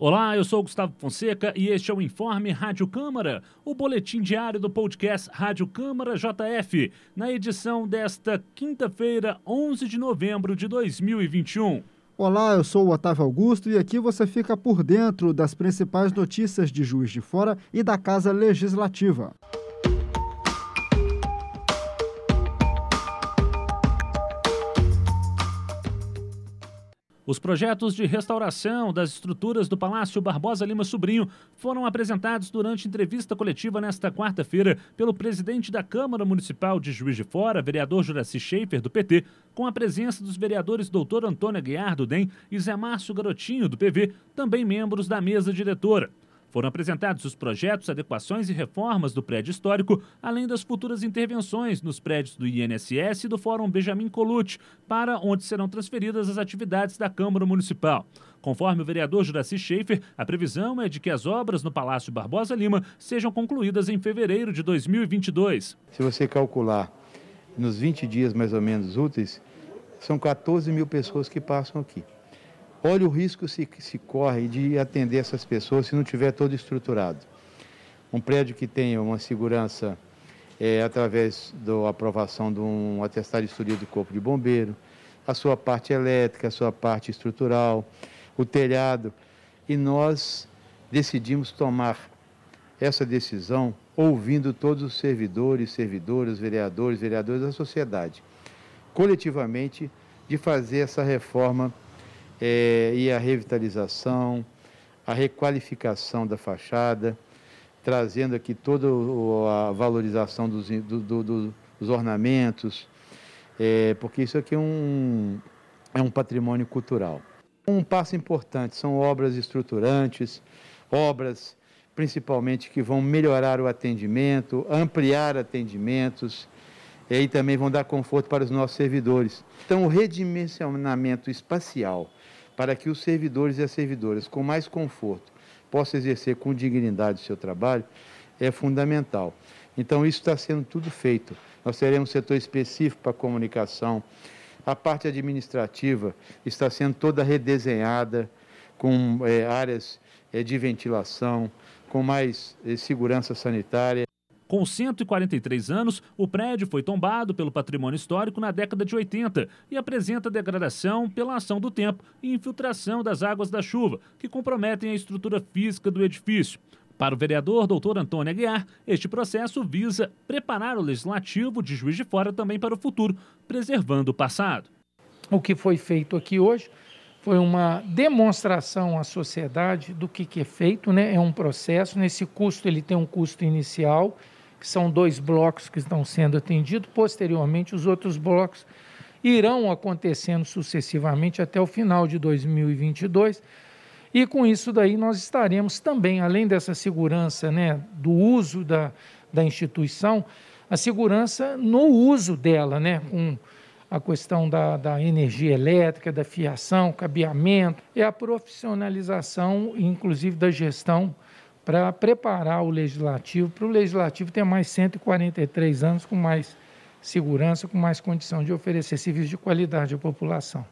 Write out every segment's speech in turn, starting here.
Olá, eu sou Gustavo Fonseca e este é o Informe Rádio Câmara, o boletim diário do podcast Rádio Câmara JF, na edição desta quinta-feira, 11 de novembro de 2021. Olá, eu sou o Otávio Augusto e aqui você fica por dentro das principais notícias de Juiz de Fora e da Casa Legislativa. Os projetos de restauração das estruturas do Palácio Barbosa Lima Sobrinho foram apresentados durante entrevista coletiva nesta quarta-feira pelo presidente da Câmara Municipal de Juiz de Fora, vereador Juraci Schaefer, do PT, com a presença dos vereadores doutor Antônio Aguiar, do DEM, e Zé Márcio Garotinho, do PV, também membros da mesa diretora. Foram apresentados os projetos, adequações e reformas do prédio histórico, além das futuras intervenções nos prédios do INSS e do Fórum Benjamin Colucci, para onde serão transferidas as atividades da Câmara Municipal. Conforme o vereador Juraci Schaefer, a previsão é de que as obras no Palácio Barbosa Lima sejam concluídas em fevereiro de 2022. Se você calcular nos 20 dias mais ou menos úteis, são 14 mil pessoas que passam aqui. Olha o risco que se corre de atender essas pessoas se não tiver todo estruturado. Um prédio que tenha uma segurança é, através da aprovação de um atestado de estudia do Corpo de Bombeiro, a sua parte elétrica, a sua parte estrutural, o telhado. E nós decidimos tomar essa decisão ouvindo todos os servidores, servidoras, vereadores, vereadores da sociedade, coletivamente, de fazer essa reforma é, e a revitalização, a requalificação da fachada, trazendo aqui toda a valorização dos, do, do, dos ornamentos, é, porque isso aqui é um, é um patrimônio cultural. Um passo importante são obras estruturantes, obras principalmente que vão melhorar o atendimento, ampliar atendimentos e também vão dar conforto para os nossos servidores. Então, o redimensionamento espacial para que os servidores e as servidoras, com mais conforto, possam exercer com dignidade o seu trabalho, é fundamental. Então, isso está sendo tudo feito. Nós teremos um setor específico para comunicação. A parte administrativa está sendo toda redesenhada, com é, áreas é, de ventilação, com mais é, segurança sanitária. Com 143 anos, o prédio foi tombado pelo patrimônio histórico na década de 80 e apresenta degradação pela ação do tempo e infiltração das águas da chuva, que comprometem a estrutura física do edifício. Para o vereador doutor Antônio Aguiar, este processo visa preparar o legislativo de Juiz de Fora também para o futuro, preservando o passado. O que foi feito aqui hoje foi uma demonstração à sociedade do que, que é feito, né? É um processo. Nesse custo ele tem um custo inicial que são dois blocos que estão sendo atendidos. Posteriormente, os outros blocos irão acontecendo sucessivamente até o final de 2022. E com isso daí nós estaremos também, além dessa segurança né, do uso da, da instituição, a segurança no uso dela, né, com a questão da, da energia elétrica, da fiação, cabeamento, e a profissionalização, inclusive da gestão para preparar o legislativo, para o legislativo ter mais 143 anos com mais segurança, com mais condição de oferecer serviços de qualidade à população.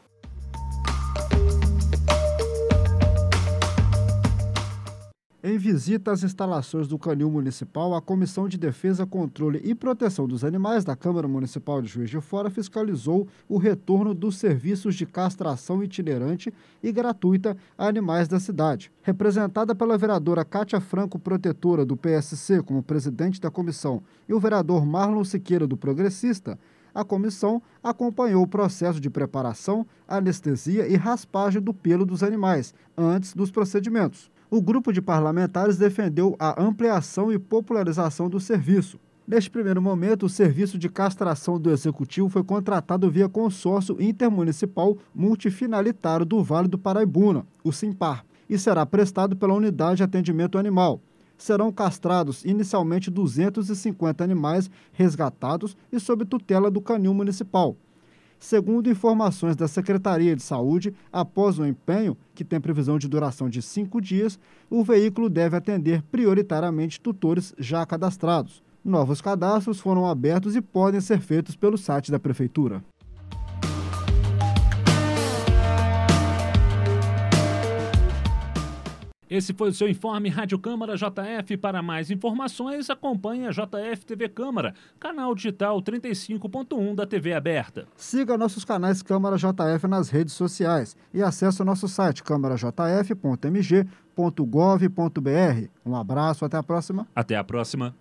Em visita às instalações do Canil Municipal, a Comissão de Defesa, Controle e Proteção dos Animais da Câmara Municipal de Juiz de Fora fiscalizou o retorno dos serviços de castração itinerante e gratuita a animais da cidade. Representada pela vereadora Cátia Franco, protetora do PSC, como presidente da comissão, e o vereador Marlon Siqueira, do Progressista, a comissão acompanhou o processo de preparação, anestesia e raspagem do pelo dos animais antes dos procedimentos o grupo de parlamentares defendeu a ampliação e popularização do serviço. Neste primeiro momento, o serviço de castração do Executivo foi contratado via consórcio intermunicipal multifinalitário do Vale do Paraibuna, o SIMPAR, e será prestado pela Unidade de Atendimento Animal. Serão castrados inicialmente 250 animais resgatados e sob tutela do Canil Municipal. Segundo informações da Secretaria de Saúde, após o empenho, que tem previsão de duração de cinco dias, o veículo deve atender prioritariamente tutores já cadastrados. Novos cadastros foram abertos e podem ser feitos pelo site da Prefeitura. Esse foi o seu informe Rádio Câmara JF. Para mais informações, acompanhe a JF TV Câmara, canal digital 35.1 da TV aberta. Siga nossos canais Câmara JF nas redes sociais e acesse o nosso site câmarajf.mg.gov.br. Um abraço, até a próxima. Até a próxima.